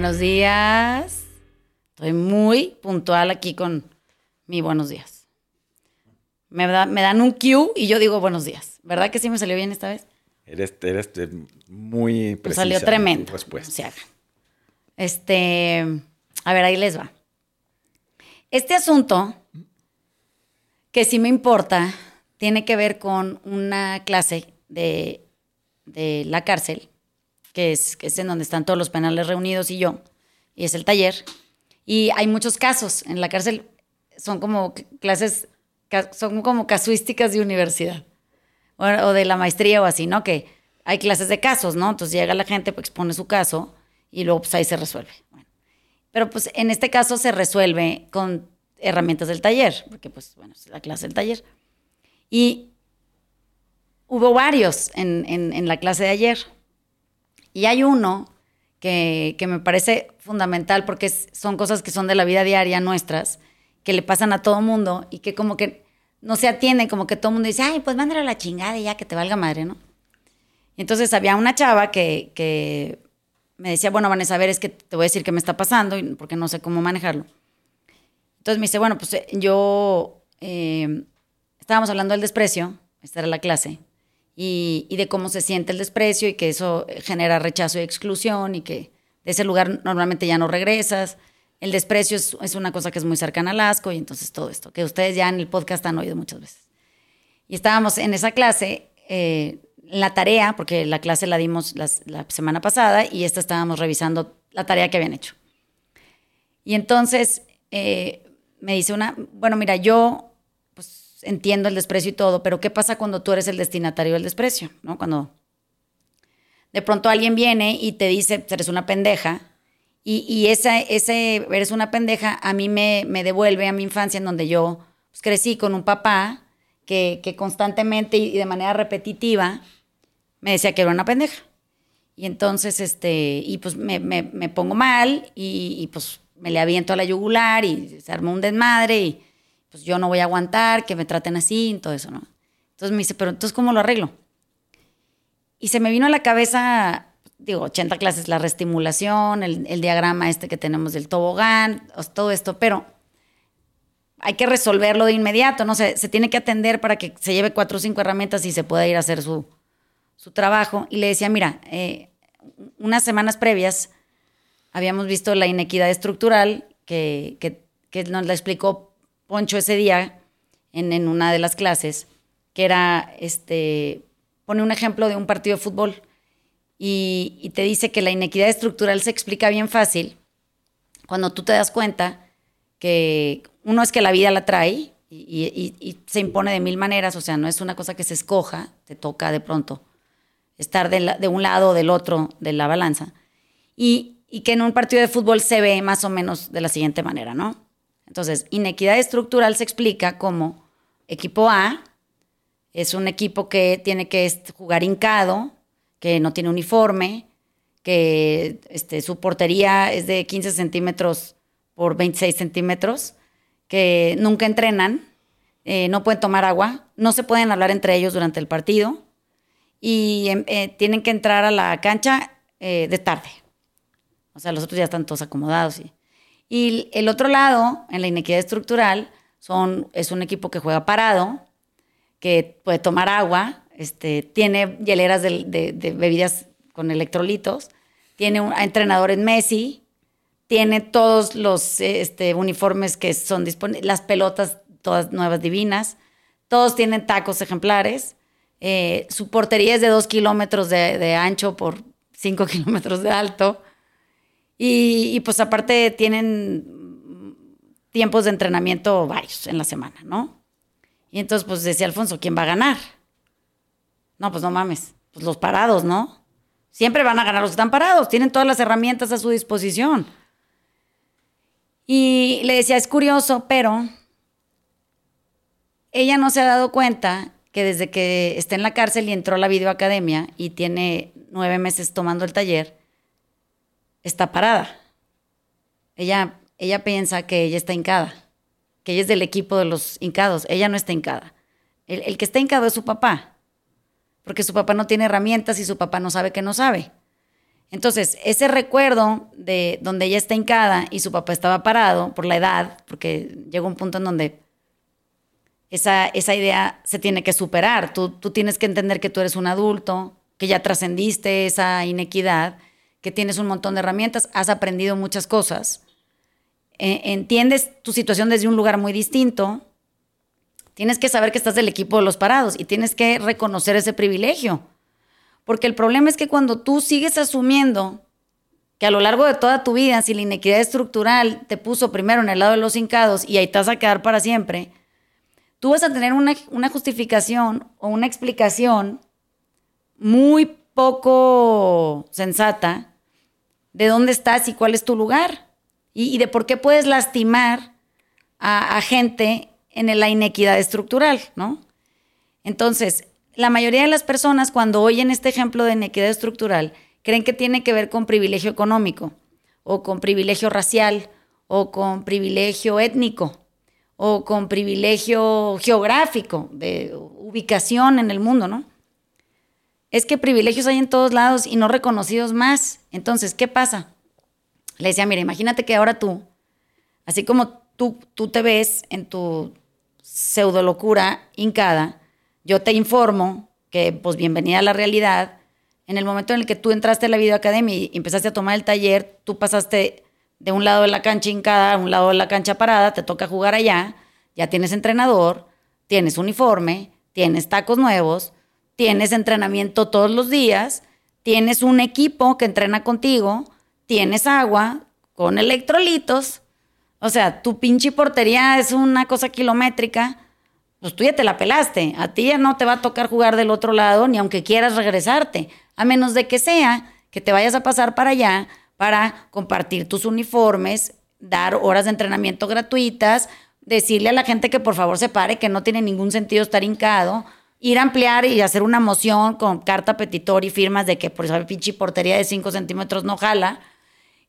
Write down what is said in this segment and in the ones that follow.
Buenos días. Estoy muy puntual aquí con mi buenos días. Me, da- me dan un cue y yo digo buenos días. ¿Verdad que sí me salió bien esta vez? Eres, eres muy Me precisa. salió tremendo. respuesta. No se hagan. Este, a ver, ahí les va. Este asunto, que sí me importa, tiene que ver con una clase de, de la cárcel, que es, que es en donde están todos los penales reunidos y yo, y es el taller. Y hay muchos casos en la cárcel, son como clases, son como casuísticas de universidad o, de la maestría o así, ¿no? Que hay clases de casos, ¿no? Entonces llega la gente, pues expone su caso y luego pues ahí se resuelve. Bueno. Pero pues en este caso se resuelve con herramientas del taller, porque pues bueno, es la clase del taller. Y hubo varios en- en la clase de ayer. Y hay uno que, que me parece fundamental porque son cosas que son de la vida diaria nuestras, que le pasan a todo mundo y que como que no se atienden, como que todo el mundo dice, ay, pues mándale a la chingada y ya que te valga madre, ¿no? Entonces había una chava que, que me decía, bueno, Vanessa, a ver, es que te voy a decir qué me está pasando porque no sé cómo manejarlo. Entonces me dice, bueno, pues eh, yo eh, estábamos hablando del desprecio, esta era la clase, y, de cómo se siente el desprecio y que eso genera rechazo y exclusión y que de ese lugar normalmente ya no regresas. El desprecio es, es una cosa que es muy cercana al asco y entonces todo esto, que ustedes ya en el podcast han oído muchas veces. Y estábamos en esa clase, eh, la tarea, porque la clase la dimos la semana pasada y esta estábamos revisando la tarea que habían hecho. Y entonces eh, me dice una, bueno, mira, yo entiendo el desprecio y todo, pero ¿qué pasa cuando tú eres el destinatario del desprecio? ¿no? Cuando de pronto alguien viene y te dice, "Pues, eres una pendeja, y, y esa, ese eres una pendeja a mí me, me devuelve a mi infancia en donde yo pues, crecí con un papá que, que constantemente y de manera repetitiva me decía que era una pendeja. Y entonces, este, y pues me, me- me pongo mal y, y, pues me le aviento a la yugular y se arma un desmadre y pues yo no voy a aguantar que me traten así y todo eso, ¿no? Entonces me dice, pero entonces, ¿cómo lo arreglo? Y se me vino a la cabeza, digo, 80 clases, la reestimulación, el, el diagrama este que tenemos del tobogán, todo esto, pero hay que resolverlo de inmediato, ¿no? Se, se tiene que atender para que se lleve cuatro o cinco herramientas y se pueda ir a hacer su, su trabajo. Y le decía, mira, eh, unas semanas previas habíamos visto la inequidad estructural que, que- que nos la explicó Poncho ese día en, una de las clases, que era, este, pone un ejemplo de un partido de fútbol y, te dice que la inequidad estructural se explica bien fácil cuando tú te das cuenta que uno es que la vida la trae y, se impone de mil maneras, o sea, no es una cosa que se escoja, te toca de pronto estar de, un lado o del otro de la balanza, y que en un partido de fútbol se ve más o menos de la siguiente manera, ¿no? Entonces, inequidad estructural se explica como equipo A es un equipo que tiene que jugar hincado, que no tiene uniforme, que este, su portería es de 15 centímetros por 26 centímetros, que nunca entrenan, eh, no pueden tomar agua, no se pueden hablar entre ellos durante el partido y em, eh, tienen que entrar a la cancha eh, de tarde. O sea, los otros ya están todos acomodados. Y, y el otro lado, en la inequidad estructural, son, es un equipo que juega parado, que puede tomar agua, este, tiene hieleras de, bebidas con electrolitos, tiene un entrenador en Messi, tiene todos los este, uniformes que son disponibles, las pelotas todas nuevas divinas, todos tienen tacos ejemplares, eh, su portería es de dos kilómetros de, de ancho por cinco kilómetros de alto, y, pues aparte tienen tiempos de entrenamiento varios en la semana, ¿no? Y entonces pues decía Alfonso, ¿quién va a ganar? No, pues no mames, pues los parados, ¿no? Siempre van a ganar los que están parados, tienen todas las herramientas a su disposición. Y le decía, es curioso, pero ella no se ha dado cuenta que desde que está en la cárcel y entró a la videoacademia y tiene nueve meses tomando el taller, está parada. Ella, ella piensa que ella está hincada, que ella es del equipo de los hincados. Ella no está hincada. El, el que está hincado es su papá, porque su papá no tiene herramientas y su papá no sabe que no sabe. Entonces, ese recuerdo de donde ella está hincada y su papá estaba parado por la edad, porque llega un punto en donde esa, esa idea se tiene que superar. Tú, tú tienes que entender que tú eres un adulto, que ya trascendiste esa inequidad, que tienes un montón de herramientas, has aprendido muchas cosas, eh, entiendes tu situación desde un lugar muy distinto, tienes que saber que estás del equipo de los parados y tienes que reconocer ese privilegio. Porque el problema es que cuando tú sigues asumiendo que a lo largo de toda tu vida, si la inequidad estructural te puso primero en el lado de los hincados y ahí te vas a quedar para siempre, tú vas a tener una, una justificación o una explicación muy poco sensata de dónde estás y cuál es tu lugar y, de por qué puedes lastimar a, gente en la inequidad estructural, ¿no? Entonces, la mayoría de las personas cuando oyen este ejemplo de inequidad estructural creen que tiene que ver con privilegio económico o con privilegio racial o con privilegio étnico o con privilegio geográfico de ubicación en el mundo, ¿no? Es que privilegios hay en todos lados y no reconocidos más. Entonces, ¿qué pasa? Le decía, mira, imagínate que ahora tú, así como tú, tú te ves en tu pseudo locura hincada, yo te informo que, pues, bienvenida a la realidad. En el momento en el que tú entraste a la videoacademia y empezaste a tomar el taller, tú pasaste de un lado de la cancha hincada a un lado de la cancha parada, te toca jugar allá, ya tienes entrenador, tienes uniforme, tienes tacos nuevos, tienes entrenamiento todos los días, tienes un equipo que entrena contigo, tienes agua con electrolitos, o sea, tu pinche portería es una cosa kilométrica, pues tú ya te la pelaste, a ti ya no te va a tocar jugar del otro lado ni aunque quieras regresarte, a menos de que sea que te vayas a pasar para allá para compartir tus uniformes, dar horas de entrenamiento gratuitas, decirle a la gente que por favor se pare, que no tiene ningún sentido estar hincado, ir a ampliar y hacer una moción con carta petitoria y firmas de que por esa pinche portería de 5 centímetros no jala,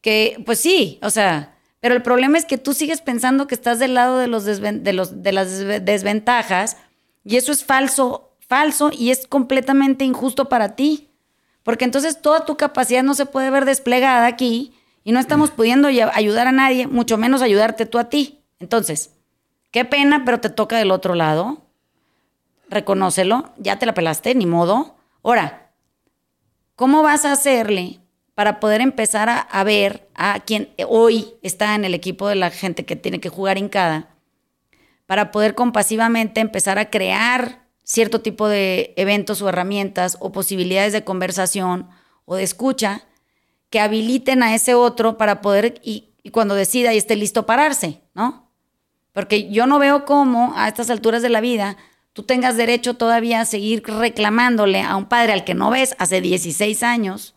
que pues sí, o sea, pero el problema es que tú sigues pensando que estás del lado de, los, de, los de las desventajas y eso es falso, falso y es completamente injusto para ti, porque entonces toda tu capacidad no se puede ver desplegada aquí y no estamos pudiendo ayudar a nadie, mucho menos ayudarte tú a ti. Entonces, qué pena, pero te toca del otro lado reconócelo, ya te la pelaste, ni modo. Ahora, ¿cómo vas a hacerle para poder empezar a, ver a quien hoy está en el equipo de la gente que tiene que jugar en cada, para poder compasivamente empezar a crear cierto tipo de eventos o herramientas o posibilidades de conversación o de escucha que habiliten a ese otro para poder, y, y cuando decida y esté listo, pararse, ¿no? Porque yo no veo cómo a estas alturas de la vida tú tengas derecho todavía a seguir reclamándole a un padre al que no ves hace 16 años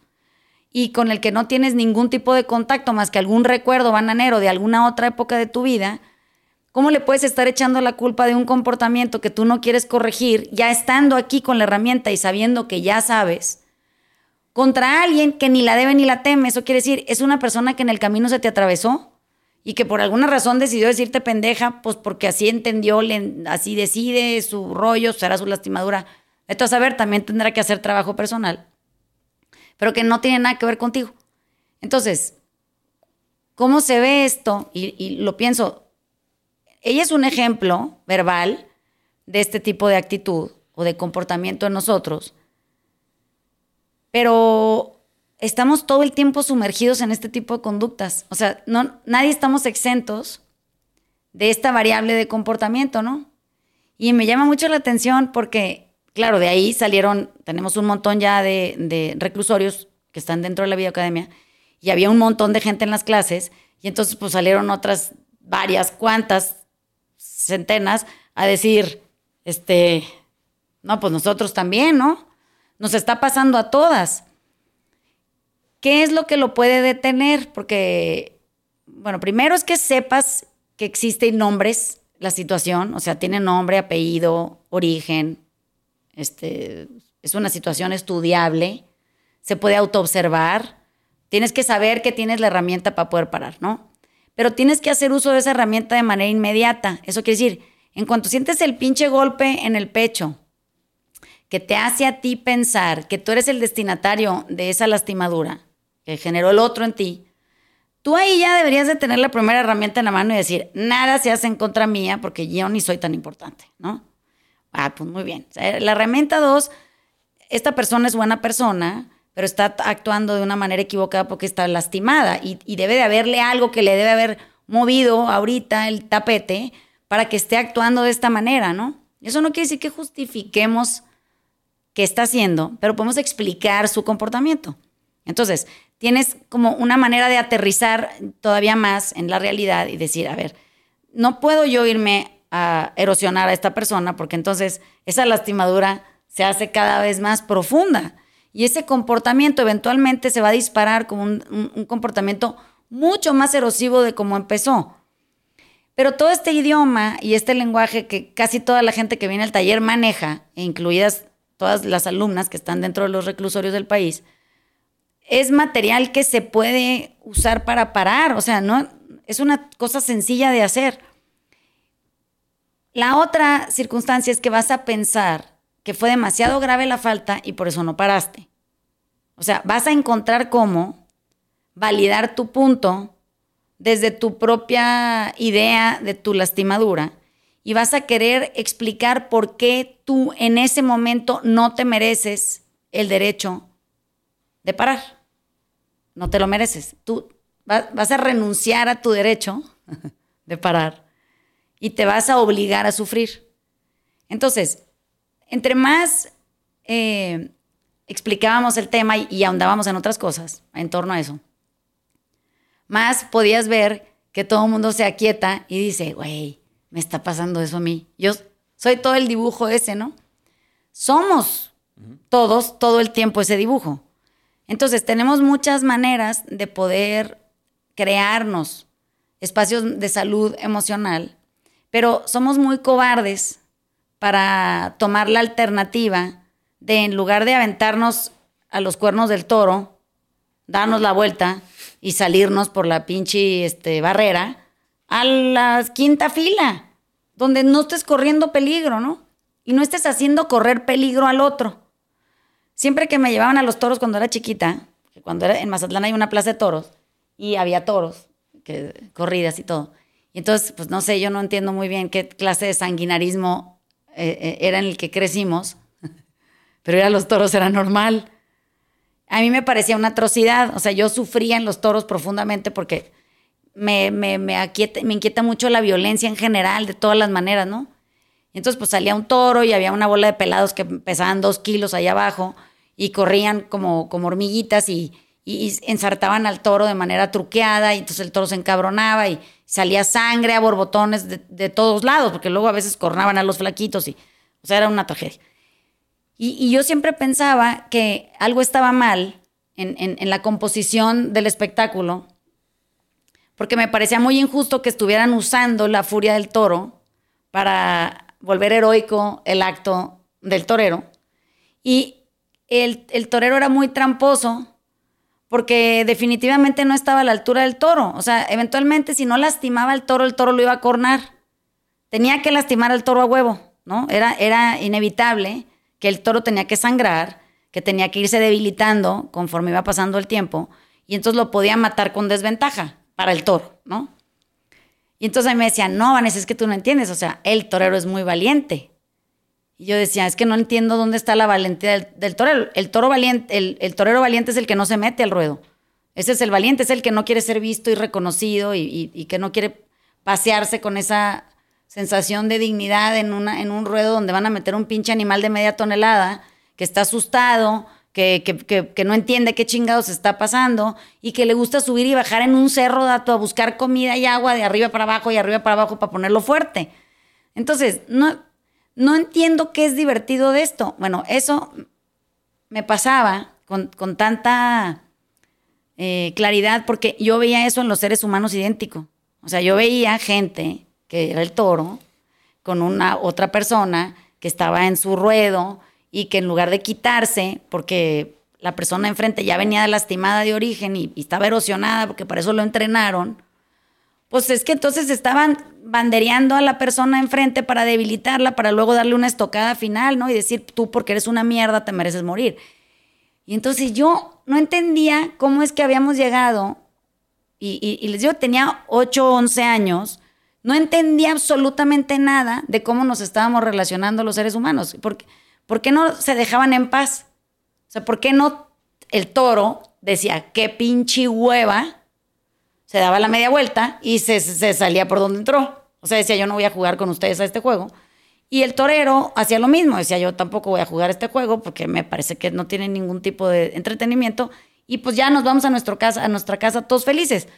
y con el que no tienes ningún tipo de contacto más que algún recuerdo bananero de alguna otra época de tu vida, ¿cómo le puedes estar echando la culpa de un comportamiento que tú no quieres corregir ya estando aquí con la herramienta y sabiendo que ya sabes? Contra alguien que ni la debe ni la teme, eso quiere decir, es una persona que en el camino se te atravesó y que por alguna razón decidió decirte pendeja, pues porque así entendió, así decide su rollo, será su lastimadura. Esto a saber, también tendrá que hacer trabajo personal, pero que no tiene nada que ver contigo. Entonces, ¿cómo se ve esto? Y, y lo pienso, ella es un ejemplo verbal de este tipo de actitud o de comportamiento en nosotros, pero estamos todo el tiempo sumergidos en este tipo de conductas. O sea, no, nadie estamos exentos de esta variable de comportamiento, ¿no? Y me llama mucho la atención porque, claro, de ahí salieron, tenemos un montón ya de, reclusorios que están dentro de la bioacademia y había un montón de gente en las clases y entonces pues salieron otras varias, cuantas, centenas a decir, este, no, pues nosotros también, ¿no? Nos está pasando a todas. ¿Qué es lo que lo puede detener? Porque, bueno, primero es que sepas que existe y nombres la situación, o sea, tiene nombre, apellido, origen, este, es una situación estudiable, se puede autoobservar, tienes que saber que tienes la herramienta para poder parar, ¿no? Pero tienes que hacer uso de esa herramienta de manera inmediata. Eso quiere decir, en cuanto sientes el pinche golpe en el pecho, que te hace a ti pensar que tú eres el destinatario de esa lastimadura, que generó el otro en ti, tú ahí ya deberías de tener la primera herramienta en la mano y decir, nada se hace en contra mía porque yo ni soy tan importante, ¿no? Ah, pues muy bien. La herramienta dos, esta persona es buena persona, pero está actuando de una manera equivocada porque está lastimada y, y debe de haberle algo que le debe haber movido ahorita el tapete para que esté actuando de esta manera, ¿no? Eso no quiere decir que justifiquemos qué está haciendo, pero podemos explicar su comportamiento. Entonces, tienes como una manera de aterrizar todavía más en la realidad y decir, a ver, no puedo yo irme a erosionar a esta persona porque entonces esa lastimadura se hace cada vez más profunda y ese comportamiento eventualmente se va a disparar como un, comportamiento mucho más erosivo de como empezó. Pero todo este idioma y este lenguaje que casi toda la gente que viene al taller maneja, incluidas todas las alumnas que están dentro de los reclusorios del país, es material que se puede usar para parar, o sea, no es una cosa sencilla de hacer. La otra circunstancia es que vas a pensar que fue demasiado grave la falta y por eso no paraste. O sea, vas a encontrar cómo validar tu punto desde tu propia idea de tu lastimadura y vas a querer explicar por qué tú en ese momento no te mereces el derecho de parar. No te lo mereces. Tú vas a renunciar a tu derecho de parar y te vas a obligar a sufrir. Entonces, entre más eh, explicábamos el tema y, ahondábamos en otras cosas en torno a eso, más podías ver que todo el mundo se aquieta y dice, güey, me está pasando eso a mí. Yo soy todo el dibujo ese, ¿no? Somos todos todo el tiempo ese dibujo. Entonces, tenemos muchas maneras de poder crearnos espacios de salud emocional, pero somos muy cobardes para tomar la alternativa de en lugar de aventarnos a los cuernos del toro, darnos la vuelta y salirnos por la pinche este, barrera a la quinta fila, donde no estés corriendo peligro, ¿no? Y no estés haciendo correr peligro al otro. Siempre que me llevaban a los toros cuando era chiquita, cuando era en Mazatlán hay una plaza de toros y había toros, que, corridas y todo. Y entonces, pues no sé, yo no entiendo muy bien qué clase de sanguinarismo eh, eh, era en el que crecimos, pero ir a los toros era normal. A mí me parecía una atrocidad, o sea, yo sufría en los toros profundamente porque me, me, me, me inquieta mucho la violencia en general, de todas las maneras, ¿no? Entonces pues salía un toro y había una bola de pelados que pesaban dos kilos allá abajo y corrían como, como hormiguitas y, ensartaban al toro de manera truqueada y entonces el toro se encabronaba y salía sangre a borbotones de, todos lados, porque luego a veces cornaban a los flaquitos y, o sea, era una tragedia. Y, yo siempre pensaba que algo estaba mal en, en, la composición del espectáculo, porque me parecía muy injusto que estuvieran usando la furia del toro para volver heroico el acto del torero. Y el, el torero era muy tramposo porque definitivamente no estaba a la altura del toro. O sea, eventualmente si no lastimaba al toro, el toro lo iba a cornar. Tenía que lastimar al toro a huevo, ¿no? Era, era inevitable que el toro tenía que sangrar, que tenía que irse debilitando conforme iba pasando el tiempo, y entonces lo podía matar con desventaja para el toro, ¿no? Y entonces me decían, no, Vanessa, es que tú no entiendes, o sea, el torero es muy valiente. Y yo decía, es que no entiendo dónde está la valentía del, torero. El, toro valiente, el, torero valiente es el que no se mete al ruedo. Ese es el valiente, es el que no quiere ser visto y reconocido y, que no quiere pasearse con esa sensación de dignidad en un ruedo donde van a meter un pinche animal de media tonelada que está asustado, que, que, no entiende qué chingados está pasando y que le gusta subir y bajar en un cerro dato a buscar comida y agua de arriba para abajo y arriba para abajo para ponerlo fuerte. Entonces, no, no entiendo qué es divertido de esto. Bueno, eso me pasaba con, tanta eh, claridad porque yo veía eso en los seres humanos idénticos. O sea, yo veía gente que era el toro con una otra persona que estaba en su ruedo y que en lugar de quitarse, porque la persona enfrente ya venía lastimada de origen y, y estaba erosionada porque para eso lo entrenaron, pues es que entonces estaban bandereando a la persona enfrente para debilitarla, para luego darle una estocada final, ¿no? Y decir, tú porque eres una mierda te mereces morir. Y entonces yo no entendía cómo es que habíamos llegado, y, y les digo, tenía 8 o 11 años, no entendía absolutamente nada de cómo nos estábamos relacionando los seres humanos. ¿Por qué, ¿Por qué no se dejaban en paz? O sea, ¿por qué no el toro decía, qué pinche hueva? Se daba la media vuelta y se, salía por donde entró. O sea, decía, yo no voy a jugar con ustedes a este juego. Y el torero hacía lo mismo, decía, yo tampoco voy a jugar este juego porque me parece que no tiene ningún tipo de entretenimiento. Y pues ya nos vamos a, nuestro casa, a nuestra casa todos felices.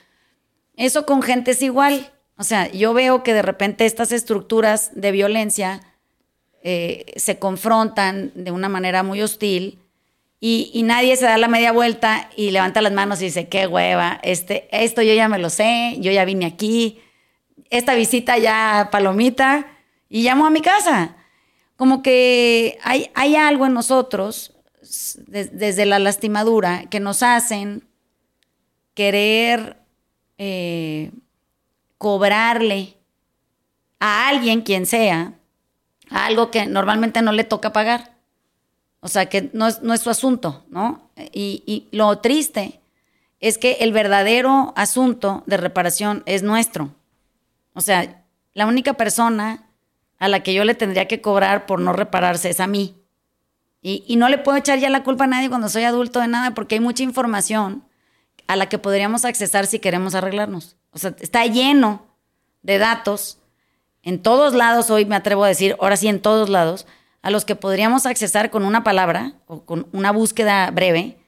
Eso con gente es igual. O sea, yo veo que de repente estas estructuras de violencia eh, se confrontan de una manera muy hostil y, nadie se da la media vuelta y levanta las manos y dice, qué hueva, este, esto yo ya me lo sé, yo ya vine aquí, esta visita ya palomita y llamo a mi casa. Como que hay, hay algo en nosotros, desde la lastimadura, que nos hacen querer eh, cobrarle a alguien, quien sea, algo que normalmente no le toca pagar. O sea, que no es, no su asunto, ¿no? Y, y, lo triste es que el verdadero asunto de reparación es nuestro. O sea, la única persona a la que yo le tendría que cobrar por no repararse es a mí. Y, no le puedo echar ya la culpa a nadie cuando soy adulto de nada, porque hay mucha información a la que podríamos accesar si queremos arreglarnos. O sea, está lleno de datos en todos lados, hoy me atrevo a decir, ahora sí en todos lados, a los que podríamos accesar con una palabra o con una búsqueda breve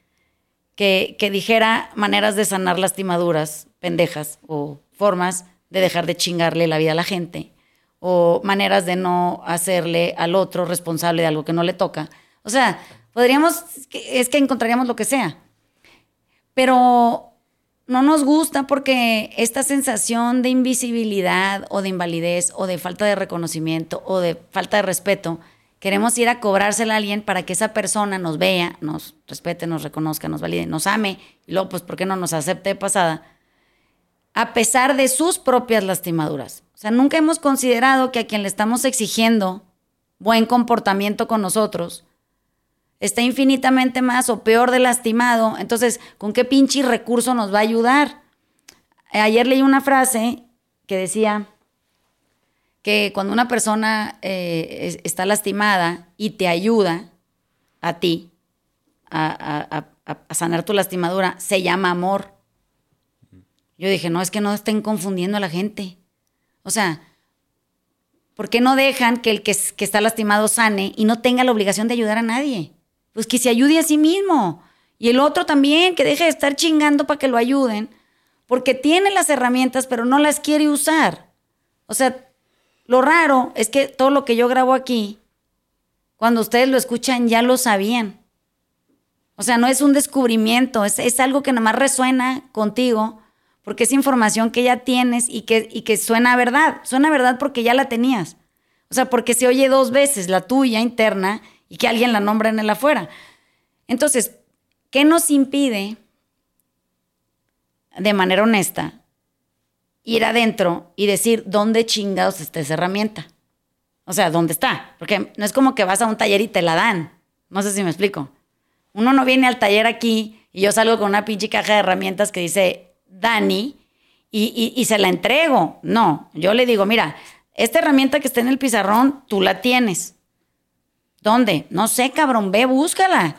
que, que dijera maneras de sanar lastimaduras pendejas o formas de dejar de chingarle la vida a la gente o maneras de no hacerle al otro responsable de algo que no le toca. O sea, podríamos, es que encontraríamos lo que sea. Pero no nos gusta porque esta sensación de invisibilidad o de invalidez o de falta de reconocimiento o de falta de respeto, queremos ir a cobrársela a alguien para que esa persona nos vea, nos respete, nos reconozca, nos valide, nos ame y luego, pues, ¿por qué no nos acepte de pasada? A pesar de sus propias lastimaduras. O sea, nunca hemos considerado que a quien le estamos exigiendo buen comportamiento con nosotros está infinitamente más o peor de lastimado. Entonces, ¿con qué pinche recurso nos va a ayudar? Ayer leí una frase que decía que cuando una persona eh, está lastimada y te ayuda a ti a, a sanar tu lastimadura, se llama amor. Yo dije, no, es que no estén confundiendo a la gente. O sea, ¿por qué no dejan que el que, está lastimado sane y no tenga la obligación de ayudar a nadie? Pues que se ayude a sí mismo. Y el otro también, que deje de estar chingando para que lo ayuden, porque tiene las herramientas, pero no las quiere usar. O sea, lo raro es que todo lo que yo grabo aquí, cuando ustedes lo escuchan, ya lo sabían. O sea, no es un descubrimiento, es, es algo que nada más resuena contigo porque es información que ya tienes y que, y que suena verdad. Suena verdad porque ya la tenías. O sea, porque se oye dos veces la tuya interna y que alguien la nombra en el afuera. Entonces, ¿qué nos impide, de manera honesta, ir adentro y decir dónde chingados está esa herramienta? O sea, ¿dónde está? Porque no es como que vas a un taller y te la dan. No sé si me explico. Uno no viene al taller aquí y yo salgo con una pinche caja de herramientas que dice Dani y, se la entrego. No, yo le digo, mira, esta herramienta que está en el pizarrón, tú la tienes. ¿Dónde? No sé, cabrón, ve, búscala.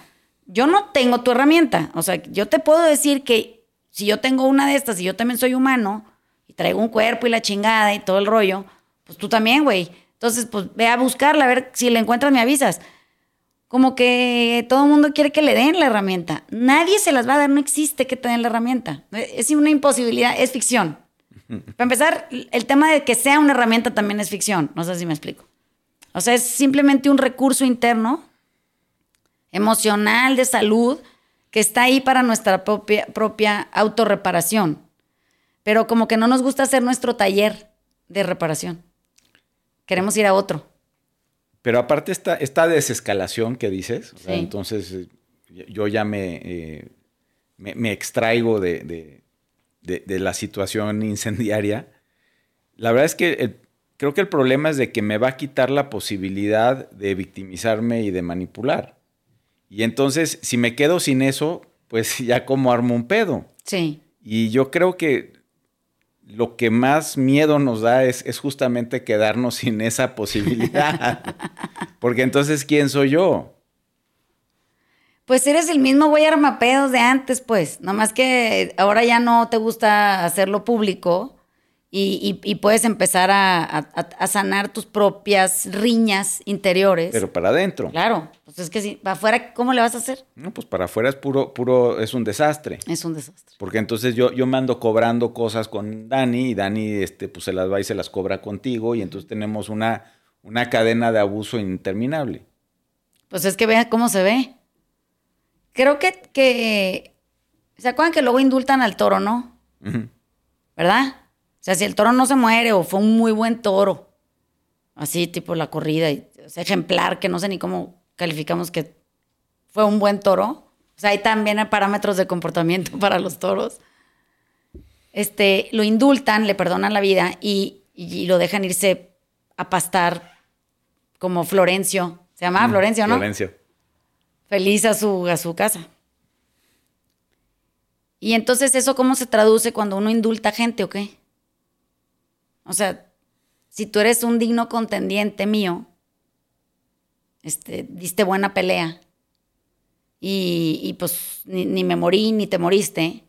Yo no tengo tu herramienta. O sea, yo te puedo decir que si yo tengo una de estas y yo también soy humano y traigo un cuerpo y la chingada y todo el rollo, pues tú también, güey. Entonces, pues ve a buscarla, a ver si la encuentras, me avisas como que todo el mundo quiere que le den la herramienta. Nadie se las va a dar, no existe que te den la herramienta. Es una imposibilidad, es ficción. Para empezar, el tema de que sea una herramienta también es ficción, no sé si me explico. O sea, es simplemente un recurso interno, emocional, de salud, que está ahí para nuestra propia, propia autorreparación. Pero como que no nos gusta hacer nuestro taller de reparación. Queremos ir a otro. Pero aparte esta, esta desescalación que dices, entonces eh, yo ya me, eh, me, extraigo de, la situación incendiaria. La verdad es que creo que el problema es de que me va a quitar la posibilidad de victimizarme y de manipular. Y entonces, si me quedo sin eso, pues ya como armo un pedo. Sí. Y yo creo que lo que más miedo nos da es, es justamente quedarnos sin esa posibilidad. Porque entonces, ¿quién soy yo? Pues eres el mismo güey armapedos de antes, pues. Nomás que ahora ya no te gusta hacerlo público y, puedes empezar a, sanar tus propias riñas interiores. Pero para adentro. Claro. Pues es que si para afuera, ¿cómo le vas a hacer? No, pues para afuera es puro, puro, es un desastre. Es un desastre. Porque entonces yo, yo me ando cobrando cosas con Dani y Dani este, pues se las va y se las cobra contigo y entonces tenemos una, una cadena de abuso interminable. Pues es que vea cómo se ve. Creo que, que ¿se acuerdan que luego indultan al toro, no? ¿Verdad? O sea, si el toro no se muere o fue un muy buen toro, así tipo la corrida, y, ejemplar, que no sé ni cómo calificamos que fue un buen toro. O sea, hay también parámetros de comportamiento para los toros. Este, lo indultan, le perdonan la vida y, lo dejan irse a pastar como Florencio. Se llamaba mm, Florencio, ¿no? Florencio. Feliz a su, a su casa. Y entonces, ¿eso cómo se traduce cuando uno indulta gente o qué? O sea, si tú eres un digno contendiente mío, este, diste buena pelea y, pues ni, me morí ni te moriste,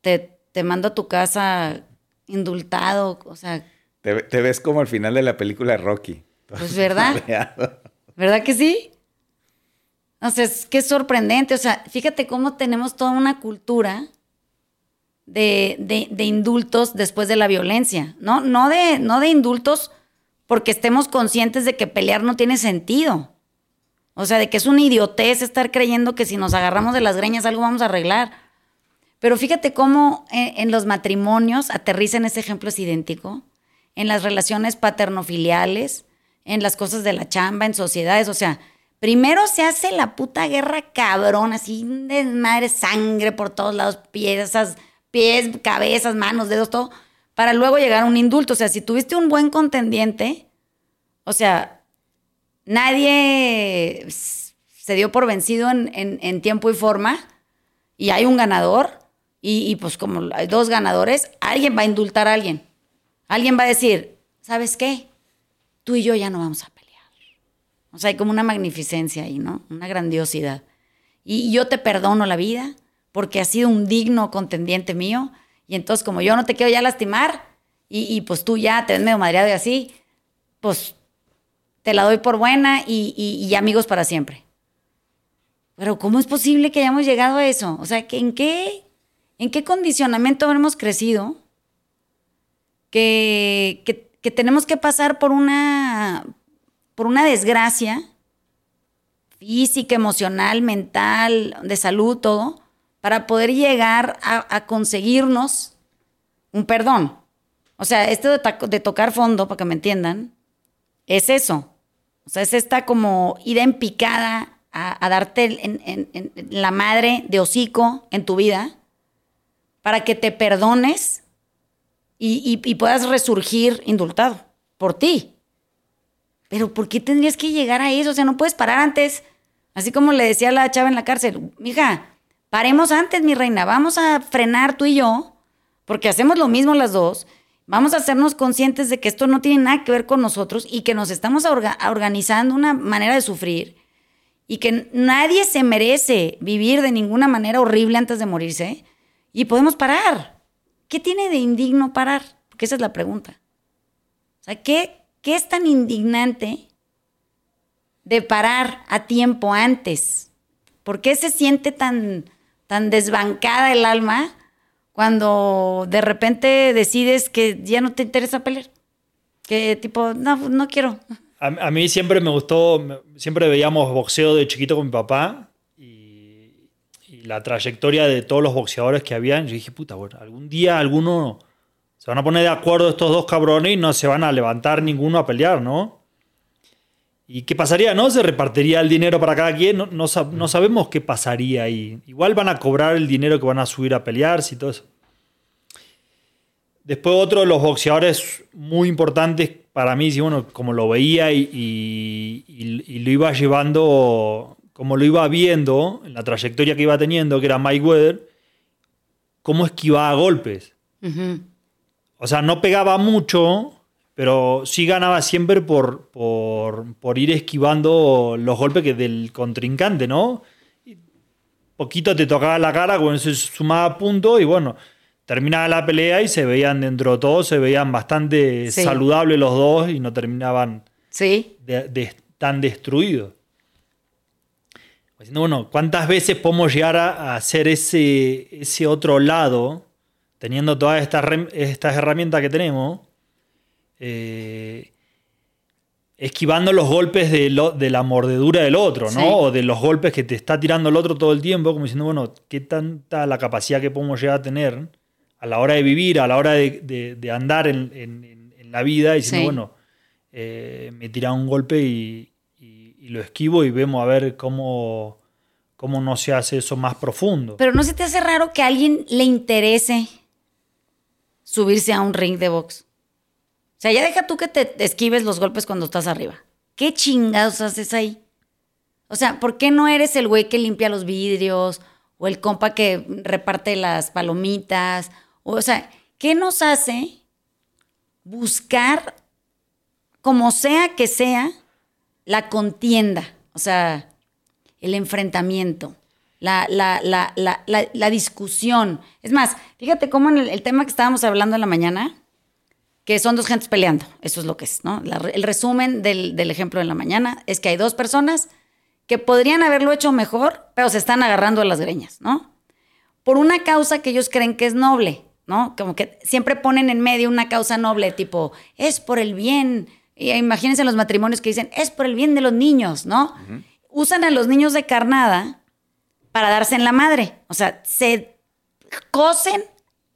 te, te mando a tu casa indultado, o sea... Te, ves como al final de la película Rocky. Pues verdad. ¿Verdad que sí? O sea, es que es sorprendente. O sea, fíjate cómo tenemos toda una cultura de, indultos después de la violencia, ¿no? No de, no de indultos porque estemos conscientes de que pelear no tiene sentido. O sea, de que es una idiotez estar creyendo que si nos agarramos de las greñas algo vamos a arreglar. Pero fíjate cómo en, en los matrimonios, aterriza en ese ejemplo, es idéntico, en las relaciones paternofiliales, en las cosas de la chamba, en sociedades, o sea, primero se hace la puta guerra cabrón, así de madre sangre por todos lados, piezas, pies, cabezas, manos, dedos, todo, para luego llegar a un indulto. O sea, si tuviste un buen contendiente, o sea, nadie se dio por vencido en, tiempo y forma y hay un ganador y, y, pues como hay dos ganadores, alguien va a indultar a alguien. Alguien va a decir, ¿sabes qué? Tú y yo ya no vamos a pelear. O sea, hay como una magnificencia ahí, ¿no? Una grandiosidad. Y yo te perdono la vida, porque has sido un digno contendiente mío. Y entonces, como yo no te quiero ya lastimar, y, pues tú ya te ves medio madreado y así, pues te la doy por buena y, y, amigos para siempre. Pero ¿cómo es posible que hayamos llegado a eso? O sea, ¿en qué, en qué condicionamiento habremos crecido que, que, que, tenemos que pasar por una, por una desgracia física, emocional, mental, de salud, todo, para poder llegar a, conseguirnos un perdón. O sea, esto de, tocar fondo, para que me entiendan, es eso. O sea, es esta como ida en picada a, darte la madre de hocico en tu vida para que te perdones y, y, puedas resurgir indultado por ti. Pero ¿por qué tendrías que llegar a eso? O sea, no puedes parar antes. Así como le decía la chava en la cárcel, mija, Paremos antes, mi reina, vamos a frenar tú y yo, porque hacemos lo mismo las dos. Vamos a hacernos conscientes de que esto no tiene nada que ver con nosotros y que nos estamos organizando una manera de sufrir y que nadie se merece vivir de ninguna manera horrible antes de morirse y podemos parar. ¿Qué tiene de indigno parar? Porque esa es la pregunta. O sea, ¿qué, qué es tan indignante de parar a tiempo antes? ¿Por qué se siente tan tan desbancada el alma cuando de repente decides que ya no te interesa pelear. Que tipo, no, no quiero. A, mí siempre me gustó, siempre veíamos boxeo de chiquito con mi papá y, la trayectoria de todos los boxeadores que habían. Yo dije, puta, bueno, algún día alguno se van a poner de acuerdo estos dos cabrones y no se van a levantar ninguno a pelear, ¿no? ¿Y qué pasaría? ¿No? ¿Se repartiría el dinero para cada quien? No, no, sabemos qué pasaría ahí. Igual van a cobrar el dinero que van a subir a pelearse y todo eso. Después otro de los boxeadores muy importantes para mí, bueno, como lo veía y, lo iba llevando como lo iba viendo, en la trayectoria que iba teniendo, que era Mike Weather, cómo esquivaba golpes. O sea, no pegaba mucho, pero sí ganaba siempre por, por, ir esquivando los golpes que del contrincante, ¿no? poquito te tocaba la cara, con se sumaba punto y bueno, terminaba la pelea y se veían dentro de todo, se veían bastante saludables los dos y no terminaban sí. tan destruidos. Bueno, ¿cuántas veces podemos llegar a, hacer ese, ese otro lado, teniendo todas estas, estas herramientas que tenemos, eh, esquivando los golpes de, de, la mordedura del otro, ¿no? O de los golpes que te está tirando el otro todo el tiempo, como diciendo, bueno, ¿qué tanta la capacidad que podemos llegar a tener a la hora de vivir, a la hora de, andar en, la vida, y diciendo, bueno, eh, me tira un golpe y, lo esquivo y vemos a ver cómo, cómo no se hace eso más profundo. Pero ¿no se te hace raro que a alguien le interese subirse a un ring de box? O sea, ya deja tú que te esquives los golpes cuando estás arriba. ¿Qué chingados haces ahí? O sea, ¿por qué no eres el güey que limpia los vidrios? O el compa que reparte las palomitas. O, sea, ¿qué nos hace buscar, como sea que sea, la contienda? O sea, el enfrentamiento, la, la, la, discusión. Es más, fíjate cómo en el tema que estábamos hablando en la mañana, que son dos gentes peleando. Eso es lo que es, ¿no? el resumen del, ejemplo de la mañana es que hay dos personas que podrían haberlo hecho mejor, pero se están agarrando a las greñas, ¿no? Por una causa que ellos creen que es noble, ¿no? Como que siempre ponen en medio una causa noble, tipo, es por el bien. Y imagínense los matrimonios que dicen, es por el bien de los niños, ¿no? Usan a los niños de carnada para darse en la madre. O sea, se cosen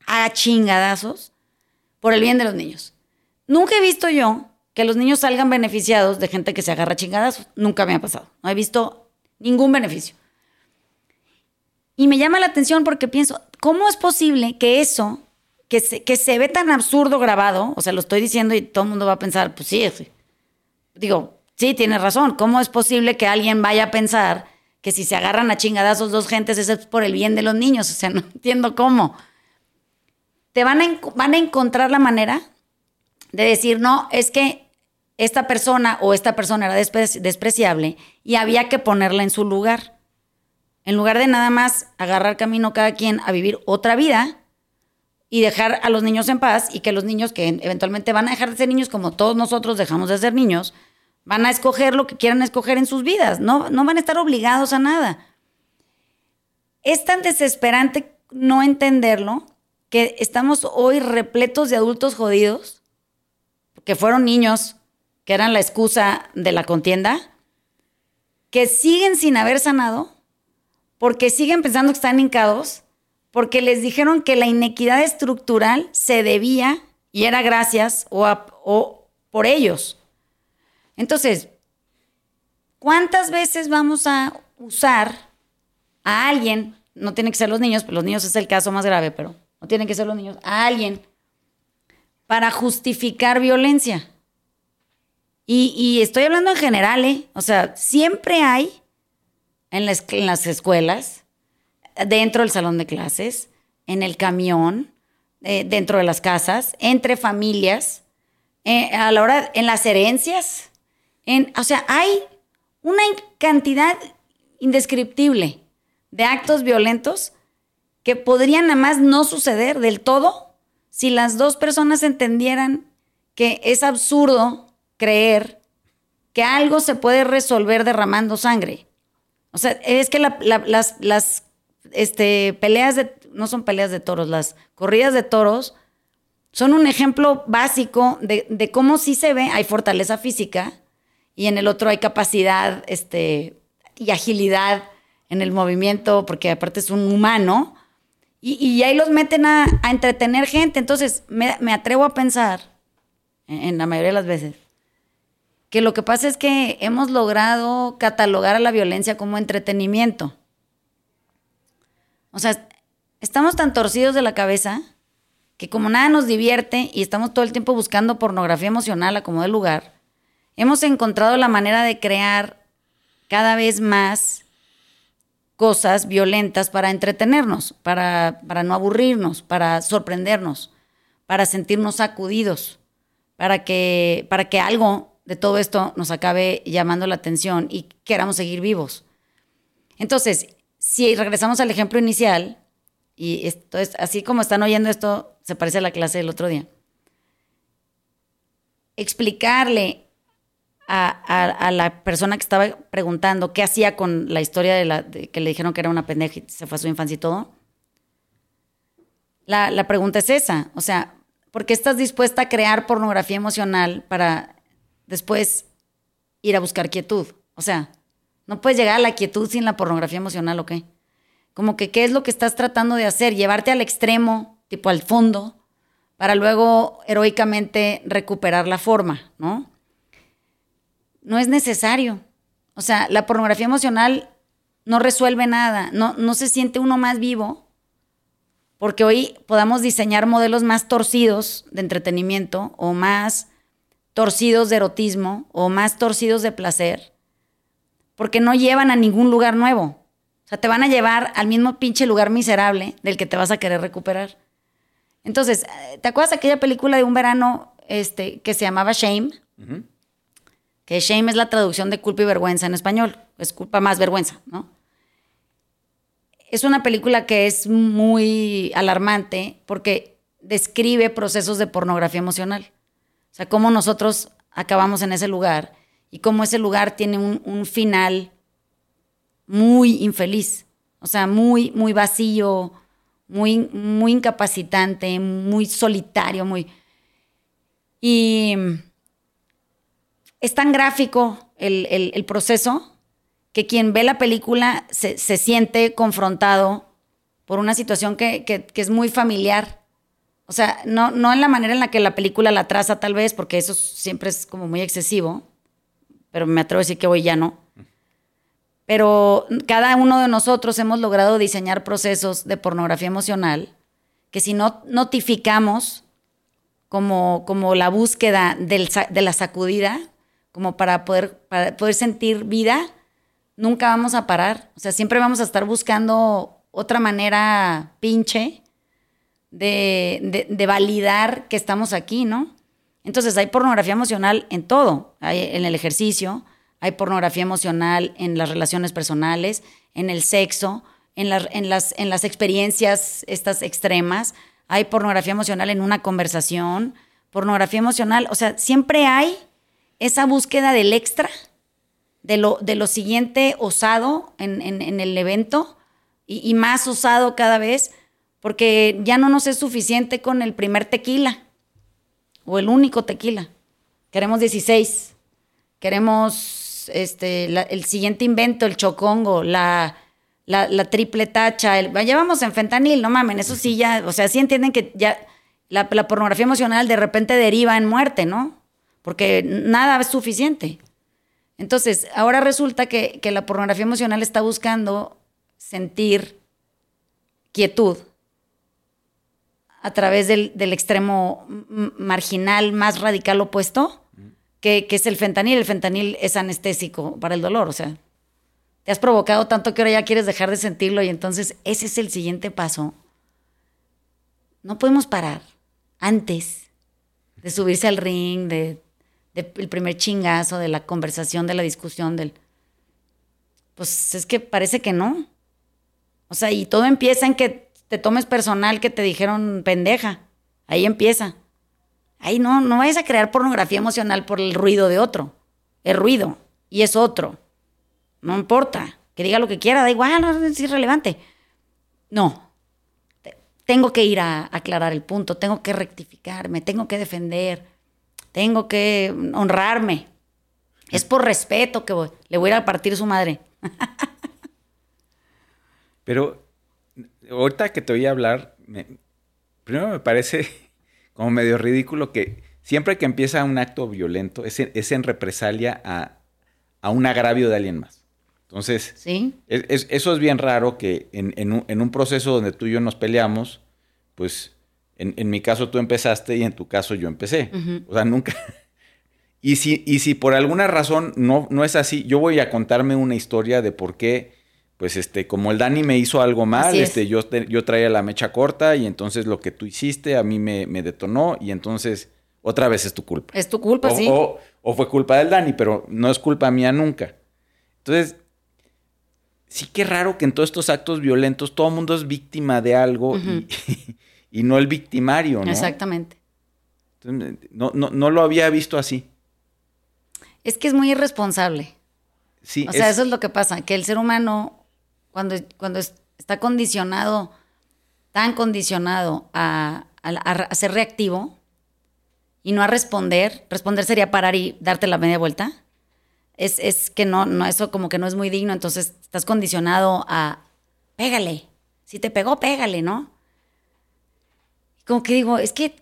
a chingadazos por el bien de los niños. Nunca he visto yo que los niños salgan beneficiados de gente que se agarra chingadas. Nunca me ha pasado. No he visto ningún beneficio. Y me llama la atención porque pienso, ¿cómo es posible que eso, que se, ve tan absurdo grabado, o sea, lo estoy diciendo y todo el mundo va a pensar, pues sí, digo, sí, tienes razón, ¿cómo es posible que alguien vaya a pensar que si se agarran a chingadazos dos gentes, es por el bien de los niños? O sea, no entiendo cómo te van a, van a encontrar la manera de decir, no, es que esta persona o esta persona era despreciable y había que ponerla en su lugar. En lugar de nada más agarrar camino cada quien a vivir otra vida y dejar a los niños en paz y que los niños que eventualmente van a dejar de ser niños como todos nosotros dejamos de ser niños, van a escoger lo que quieran escoger en sus vidas, no, no van a estar obligados a nada. Es tan desesperante no entenderlo que estamos hoy repletos de adultos jodidos, que fueron niños, que eran la excusa de la contienda, que siguen sin haber sanado, porque siguen pensando que están hincados, porque les dijeron que la inequidad estructural se debía y era gracias o, o por ellos. Entonces, ¿cuántas veces vamos a usar a alguien? No tiene que ser los niños, pero los niños es el caso más grave, pero no tienen que ser los niños, a alguien para justificar violencia. Y, estoy hablando en general, ¿eh? O sea, siempre hay en las, escuelas, dentro del salón de clases, en el camión, eh, dentro de las casas, entre familias, eh, a la hora, en las herencias. En, o sea, hay una cantidad indescriptible de actos violentos que podrían nada más no suceder del todo si las dos personas entendieran que es absurdo creer que algo se puede resolver derramando sangre. O sea, es que las, este, peleas de, no son peleas de toros, las corridas de toros son un ejemplo básico de, de cómo sí se ve, hay fortaleza física y en el otro hay capacidad este, y agilidad en el movimiento, porque aparte es un humano, y, ahí los meten a, entretener gente. Entonces, me, atrevo a pensar, en, la mayoría de las veces, que lo que pasa es que hemos logrado catalogar a la violencia como entretenimiento. O sea, estamos tan torcidos de la cabeza que como nada nos divierte y estamos todo el tiempo buscando pornografía emocional a como de lugar, hemos encontrado la manera de crear cada vez más cosas violentas para entretenernos, para, para no aburrirnos, para sorprendernos, para sentirnos sacudidos, para que, para que algo de todo esto nos acabe llamando la atención y queramos seguir vivos. Entonces, si regresamos al ejemplo inicial, y esto es, así como están oyendo esto, se parece a la clase del otro día, explicarle a, la persona que estaba preguntando qué hacía con la historia de la que le dijeron que era una pendeja y se fue a su infancia y todo. La, la pregunta es esa, o sea, ¿por qué estás dispuesta a crear pornografía emocional para después ir a buscar quietud? O sea, no puedes llegar a la quietud sin la pornografía emocional, ¿o qué? Como que qué es lo que estás tratando de hacer, llevarte al extremo, tipo al fondo, para luego heroicamente recuperar la forma, ¿no? No es necesario. O sea, la pornografía emocional no resuelve nada, no, no se siente uno más vivo, porque hoy podamos diseñar modelos más torcidos de entretenimiento o más torcidos de erotismo o más torcidos de placer porque no llevan a ningún lugar nuevo. O sea, te van a llevar al mismo pinche lugar miserable del que te vas a querer recuperar. Entonces, ¿te acuerdas de aquella película de un verano este, que se llamaba Shame? Que Shame es la traducción de culpa y vergüenza en español. Es culpa más vergüenza, ¿no? Es una película que es muy alarmante porque describe procesos de pornografía emocional. O sea, cómo nosotros acabamos en ese lugar y cómo ese lugar tiene un, final muy infeliz, o sea, muy, muy vacío, muy, muy incapacitante, muy solitario, muy... Y es tan gráfico el, proceso que quien ve la película se, siente confrontado por una situación que, que, es muy familiar. O sea, no, no en la manera en la que la película la traza tal vez, porque eso siempre es como muy excesivo, pero me atrevo a decir que hoy ya no. Pero cada uno de nosotros hemos logrado diseñar procesos de pornografía emocional que si no notificamos como, como la búsqueda de la sacudida, como para poder, para poder sentir vida, nunca vamos a parar. O sea, siempre vamos a estar buscando otra manera pinche de, de validar que estamos aquí, ¿no? Entonces hay pornografía emocional en todo, hay en el ejercicio, hay pornografía emocional en las relaciones personales, en el sexo, en, en, las, en las experiencias estas extremas, hay pornografía emocional en una conversación, pornografía emocional, o sea, siempre hay esa búsqueda del extra, de lo, de lo siguiente osado en, el evento y, y más osado cada vez, porque ya no nos es suficiente con el primer tequila o el único tequila. Queremos 16. Queremos este, el siguiente invento, el chocongo, la, la, triple tacha. El, llevamos en fentanil, no mamen, eso sí ya, o sea, sí entienden que ya la, pornografía emocional de repente deriva en muerte, ¿no? Porque nada es suficiente. Entonces, ahora resulta que, que la pornografía emocional está buscando sentir quietud a través del, extremo marginal más radical opuesto, que, es el fentanil. El fentanil es anestésico para el dolor, o sea, te has provocado tanto que ahora ya quieres dejar de sentirlo y entonces ese es el siguiente paso. No podemos parar antes de subirse al ring, de, de el primer chingazo, de la conversación, de la discusión, del... Pues es que parece que no. O sea, y todo empieza en que te tomes personal que te dijeron pendeja. Ahí empieza. Ahí no, no vayas a crear pornografía emocional por el ruido de otro. Es ruido y es otro. No importa. Que diga lo que quiera, da igual, no es irrelevante. No. Tengo que ir a aclarar el punto, tengo que rectificarme, tengo que defender, tengo que honrarme. Es por respeto que voy. le voy a ir a partir su madre. Pero ahorita que te voy a hablar, primero me parece como medio ridículo que siempre que empieza un acto violento es en, represalia a, un agravio de alguien más. Entonces, ¿Sí? eso es bien raro que en, un, proceso donde tú y yo nos peleamos, pues en, mi caso tú empezaste y en tu caso yo empecé. O sea, nunca... Y si, y si por alguna razón no, no es así, yo voy a contarme una historia de por qué pues este, como el Dani me hizo algo mal, este, yo, yo traía la mecha corta y entonces lo que tú hiciste a mí me, detonó y entonces otra vez es tu culpa. Es tu culpa, sí. O, fue culpa del Dani, pero no es culpa mía nunca. Entonces, sí que raro que en todos estos actos violentos todo el mundo es víctima de algo y, no el victimario, ¿no? Exactamente. no, no, no lo había visto así. Es que es muy irresponsable. Sí, o sea, eso es lo que pasa, que el ser humano cuando, cuando está condicionado, tan condicionado a, ser reactivo y no a responder, responder sería parar y darte la media vuelta, es, que no, no, eso como que no es muy digno, entonces estás condicionado a, pégale, si te pegó, pégale, ¿no? Como que digo, es que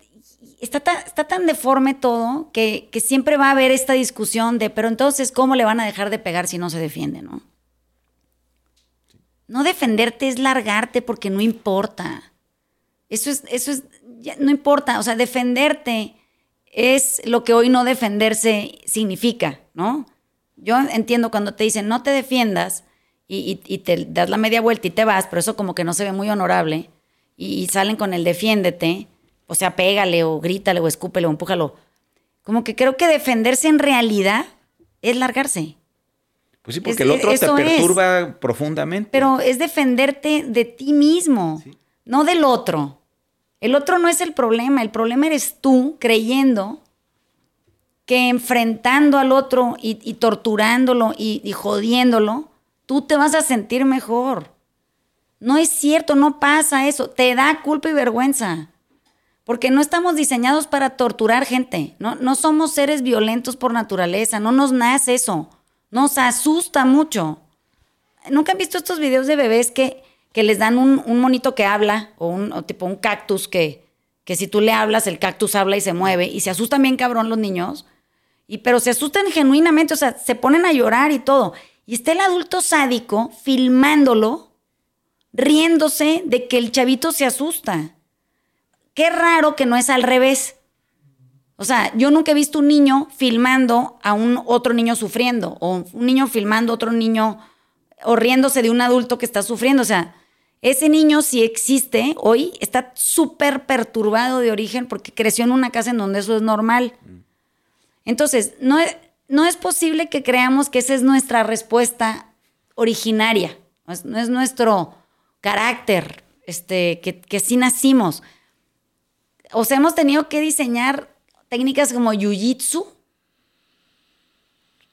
está tan, deforme todo que, siempre va a haber esta discusión de, pero entonces, ¿cómo le van a dejar de pegar si no se defiende, no? No defenderte es largarte porque no importa. Eso es, eso es, no importa. O sea, defenderte es lo que hoy no defenderse significa, ¿no? Yo entiendo cuando te dicen no te defiendas y, te das la media vuelta y te vas, pero eso como que no se ve muy honorable y, salen con el defiéndete, o sea, pégale o grítale o escúpele o empújalo. Como que creo que defenderse en realidad es largarse. Pues sí, porque el otro te perturba profundamente. Pero es defenderte de ti mismo, no del otro. El otro no es el problema, el problema eres tú creyendo que enfrentando al otro y, torturándolo y, y jodiéndolo, tú te vas a sentir mejor. No es cierto, no pasa eso. Te da culpa y vergüenza. Porque no estamos diseñados para torturar gente. No, no somos seres violentos por naturaleza. No nos nace eso. Nos asusta mucho. ¿Nunca han visto estos videos de bebés que, que les dan un, monito que habla o un tipo un cactus que, que si tú le hablas, el cactus habla y se mueve y se asustan bien cabrón los niños? Y, pero se asustan genuinamente, o sea, se ponen a llorar y todo. Y está el adulto sádico filmándolo, riéndose de que el chavito se asusta. Qué raro que no es al revés. O sea, yo nunca he visto un niño filmando a un otro niño sufriendo o un niño filmando a otro niño o riéndose de un adulto que está sufriendo. O sea, ese niño si existe hoy está súper perturbado de origen porque creció en una casa en donde eso es normal. Entonces, no es, no es posible que creamos que esa es nuestra respuesta originaria. No es, nuestro carácter, este, que, que sí nacimos. O sea, hemos tenido que diseñar técnicas como jiu-jitsu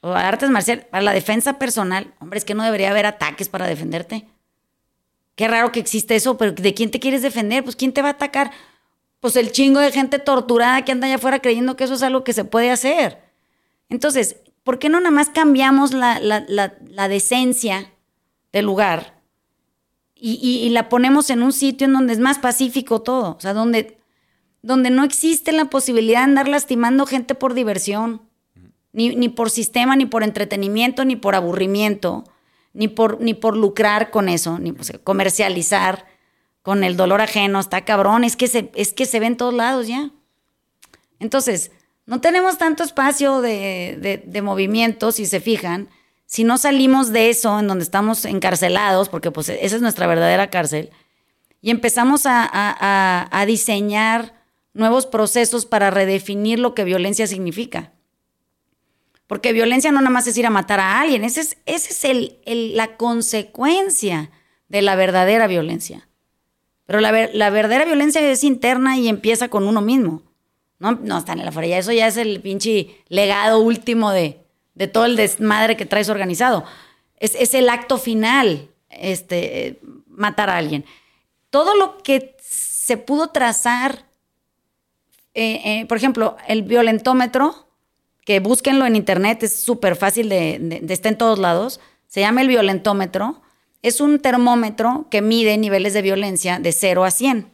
o artes marciales para la defensa personal. Hombre, es que no debería haber ataques para defenderte. Qué raro que existe eso, pero ¿de quién te quieres defender? Pues ¿quién te va a atacar? Pues el chingo de gente torturada que anda allá afuera creyendo que eso es algo que se puede hacer. Entonces, ¿por qué no nada más cambiamos la, decencia del lugar y, y, la ponemos en un sitio en donde es más pacífico todo? O sea, donde donde no existe la posibilidad de andar lastimando gente por diversión, ni, por sistema, ni por entretenimiento, ni por aburrimiento, ni por, ni por lucrar con eso, ni pues, comercializar con el dolor ajeno, está cabrón, es que, se, es que se ve en todos lados ya. Entonces, no tenemos tanto espacio de, de, movimiento, si se fijan, si no salimos de eso en donde estamos encarcelados, porque pues esa es nuestra verdadera cárcel, y empezamos a, a diseñar nuevos procesos para redefinir lo que violencia significa. Porque violencia no nada más es ir a matar a alguien, esa es, ese es el, la consecuencia de la verdadera violencia. Pero la, la, verdadera violencia es interna y empieza con uno mismo. No, no está en la fuera, eso ya es el pinche legado último de, de todo el desmadre que traes organizado. Es, es el acto final, este, matar a alguien. Todo lo que se pudo trazar eh, eh, por ejemplo, el violentómetro, que búsquenlo en internet, es súper fácil de, de, en todos lados, se llama el violentómetro, es un termómetro que mide niveles de violencia de 0 a 100,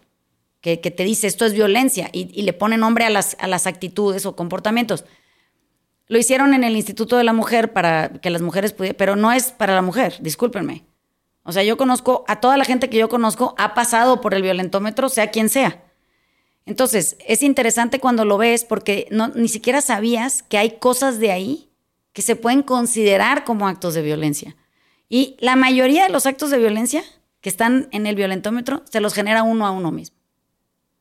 que, te dice esto es violencia y, le pone nombre a las, a las actitudes o comportamientos. Lo hicieron en el Instituto de la Mujer para que las mujeres pudieran, pero no es para la mujer, discúlpenme. O sea, yo conozco, a toda la gente que yo conozco ha pasado por el violentómetro, sea quien sea. Entonces, es interesante cuando lo ves porque no, ni siquiera sabías que hay cosas de ahí que se pueden considerar como actos de violencia. Y la mayoría de los actos de violencia que están en el violentómetro se los genera uno a uno mismo.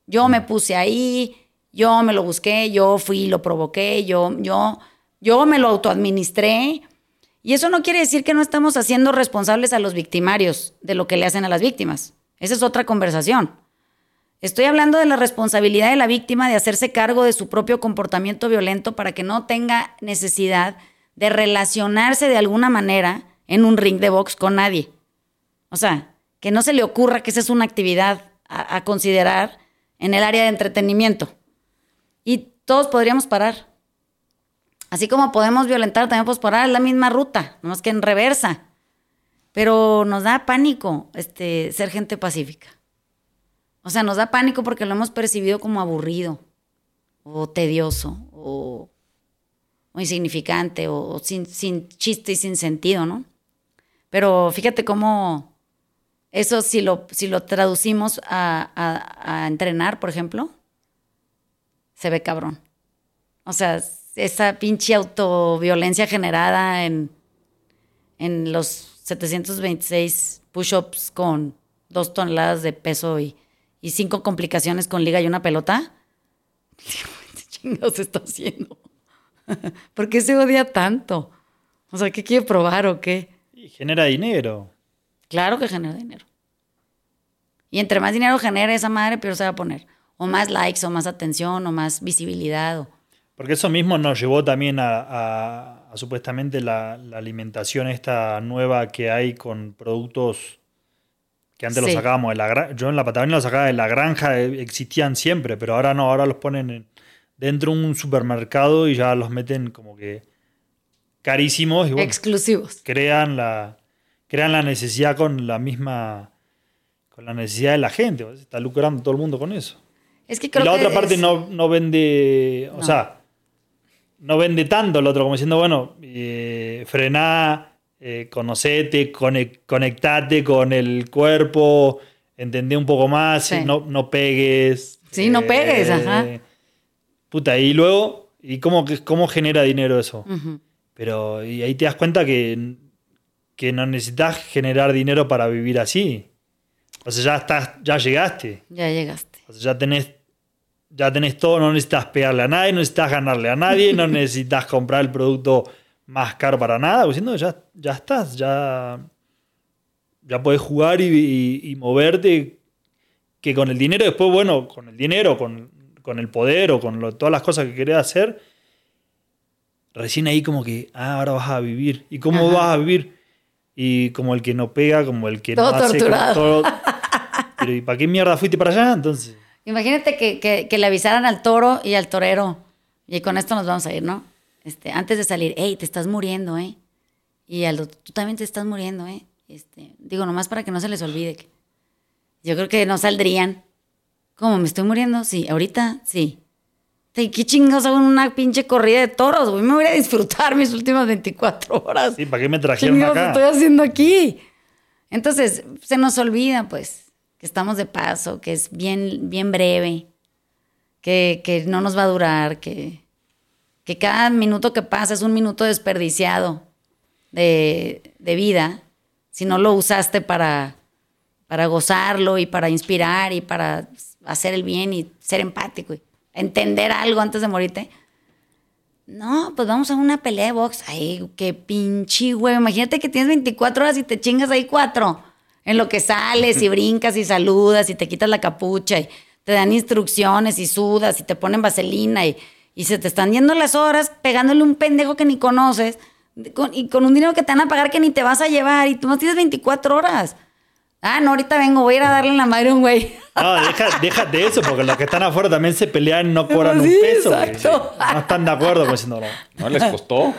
Yo me puse ahí, yo me lo busqué, yo fui, lo provoqué, yo, yo, yo me lo autoadministré. Y eso no quiere decir que no estamos haciendo responsables a los victimarios de lo que le hacen a las víctimas. Esa es otra conversación. Estoy hablando de la responsabilidad de la víctima de hacerse cargo de su propio comportamiento violento para que no tenga necesidad de relacionarse de alguna manera en un ring de box con nadie. O sea, que no se le ocurra que esa es una actividad a, a considerar en el área de entretenimiento. Y todos podríamos parar. Así como podemos violentar, también podemos parar, la misma ruta, más que en reversa. Pero nos da pánico este, ser gente pacífica. O sea, nos da pánico porque lo hemos percibido como aburrido, o tedioso, o, insignificante, o, sin, sin, chiste y sin sentido, ¿no? Pero fíjate cómo eso, si lo, si lo traducimos a, a entrenar, por ejemplo, se ve cabrón. O sea, esa pinche autoviolencia generada en, en los 726 push-ups con dos toneladas de peso y y cinco complicaciones con liga y una pelota. ¿Qué chingados está haciendo? ¿Por qué se odia tanto? O sea, ¿qué quiere probar o qué? Y genera dinero. Claro que genera dinero. Y entre más dinero genera esa madre, peor se va a poner. O más likes, o más atención, o más visibilidad. Porque eso mismo nos llevó también a, supuestamente la, la, alimentación esta nueva que hay con productos que antes los sacábamos de la granja. Yo en la Patagonia los sacaba de la granja, eh, existían siempre, pero ahora no, ahora los ponen dentro de un supermercado y ya los meten como que carísimos. Y Exclusivos. Crean la, crean la necesidad con la misma. con la necesidad de la gente. Está lucrando todo el mundo con eso. Es que creo y la otra parte no, no, vende. O sea, no vende tanto el otro, como diciendo, bueno, eh, frená eh, conocete, conectate con el cuerpo, entendé un poco más, no, no pegues. Sí, no pegues, eh, ajá. Puta, y luego, ¿y cómo, cómo genera dinero eso? Pero y ahí te das cuenta que, que no necesitas generar dinero para vivir así. O sea, ya estás, ya llegaste. Ya llegaste. O sea, ya tenés, ya tenés todo, no necesitas pegarle a nadie, no necesitas ganarle a nadie, no necesitas comprar el producto más caro para nada, diciendo ya, ya estás, ya, ya puedes jugar y, moverte, que con el dinero después, bueno, con el dinero, con, el poder o con todas las cosas que querés hacer, recién ahí como que, ah, ahora vas a vivir. ¿Y cómo vas a vivir? Y como el que no pega, como el que no hace todo. Pero ¿y para qué mierda fuiste para allá entonces? Imagínate que, que le avisaran al toro y al torero. Y con esto nos vamos a ir, ¿no? este, antes de salir, hey, te estás muriendo, ¿eh? Y al tú también te estás muriendo, ¿eh? Este, digo, nomás para que no se les olvide. Que yo creo que no saldrían. ¿Cómo? ¿Me estoy muriendo? Sí, ahorita sí. ¿Qué chingados hago en una pinche corrida de toros? Güey? Me voy a disfrutar mis últimas 24 horas. Sí, ¿para qué me trajeron acá? estoy haciendo aquí? Entonces, se nos olvida, pues, que estamos de paso, que es bien, bien breve, que, que no nos va a durar, que, que cada minuto que pasa es un minuto desperdiciado de, vida, si no lo usaste para, para gozarlo y para inspirar y para hacer el bien y ser empático y entender algo antes de morirte. No, pues vamos a una pelea de box. Ay, qué pinche güey. Imagínate que tienes 24 horas y te chingas ahí cuatro. En lo que sales y brincas y saludas y te quitas la capucha y te dan instrucciones y sudas y te ponen vaselina y y se te están yendo las horas pegándole un pendejo que ni conoces y con un dinero que te van a pagar que ni te vas a llevar y tú no tienes 24 horas. Ah, no, ahorita vengo, voy a ir a darle en la madre a un güey. No, deja, de eso, porque los que están afuera también se pelean y no cobran un peso. Exacto. No están de acuerdo con no. No les costó.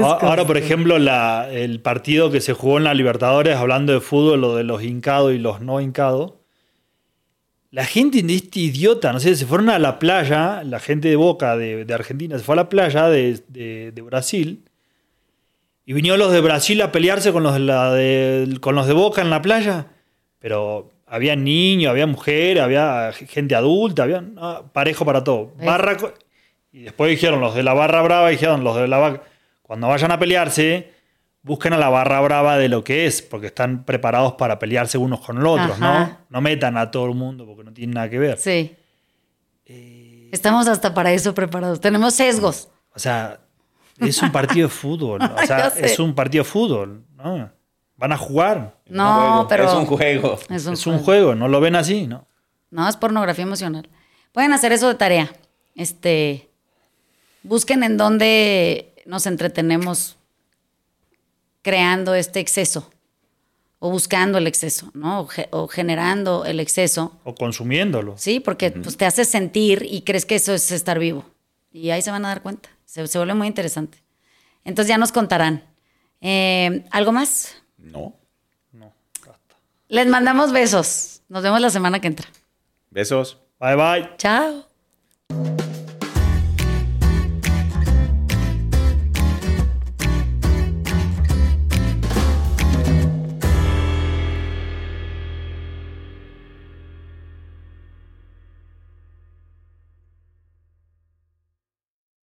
Ahora, por ejemplo, la, el partido que se jugó en la Libertadores, hablando de fútbol, lo de los hincados y los no hincados, la gente de este idiota, no sé, se fueron a la playa, la gente de Boca de, Argentina se fue a la playa de, Brasil y vinieron los de Brasil a pelearse con los de, con los de Boca en la playa. Pero había niños, había mujeres, había gente adulta, había parejo para todo. Barra, y después dijeron los de la barra brava, dijeron los de la cuando vayan a pelearse, busquen a la barra brava de lo que es, porque están preparados para pelearse unos con los otros, ¿no? No metan a todo el mundo porque no tiene nada que ver. Sí. Estamos hasta para eso preparados. Tenemos sesgos. O sea, es un partido de fútbol. O sea, es un partido de fútbol, ¿no? Van a jugar. No, pero. Es un juego. Es un, es un juego. juego, no lo ven así, ¿no? No, es pornografía emocional. Pueden hacer eso de tarea. Este. Busquen en dónde nos entretenemos creando este exceso. O buscando el exceso, ¿no? O, ge- o generando el exceso. O consumiéndolo. Sí, porque pues, te hace sentir y crees que eso es estar vivo. Y ahí se van a dar cuenta. Se, se vuelve muy interesante. Entonces ya nos contarán. Eh, ¿Algo más? No. No, basta. Les mandamos besos. Nos vemos la semana que entra. Besos. Bye bye. Chao.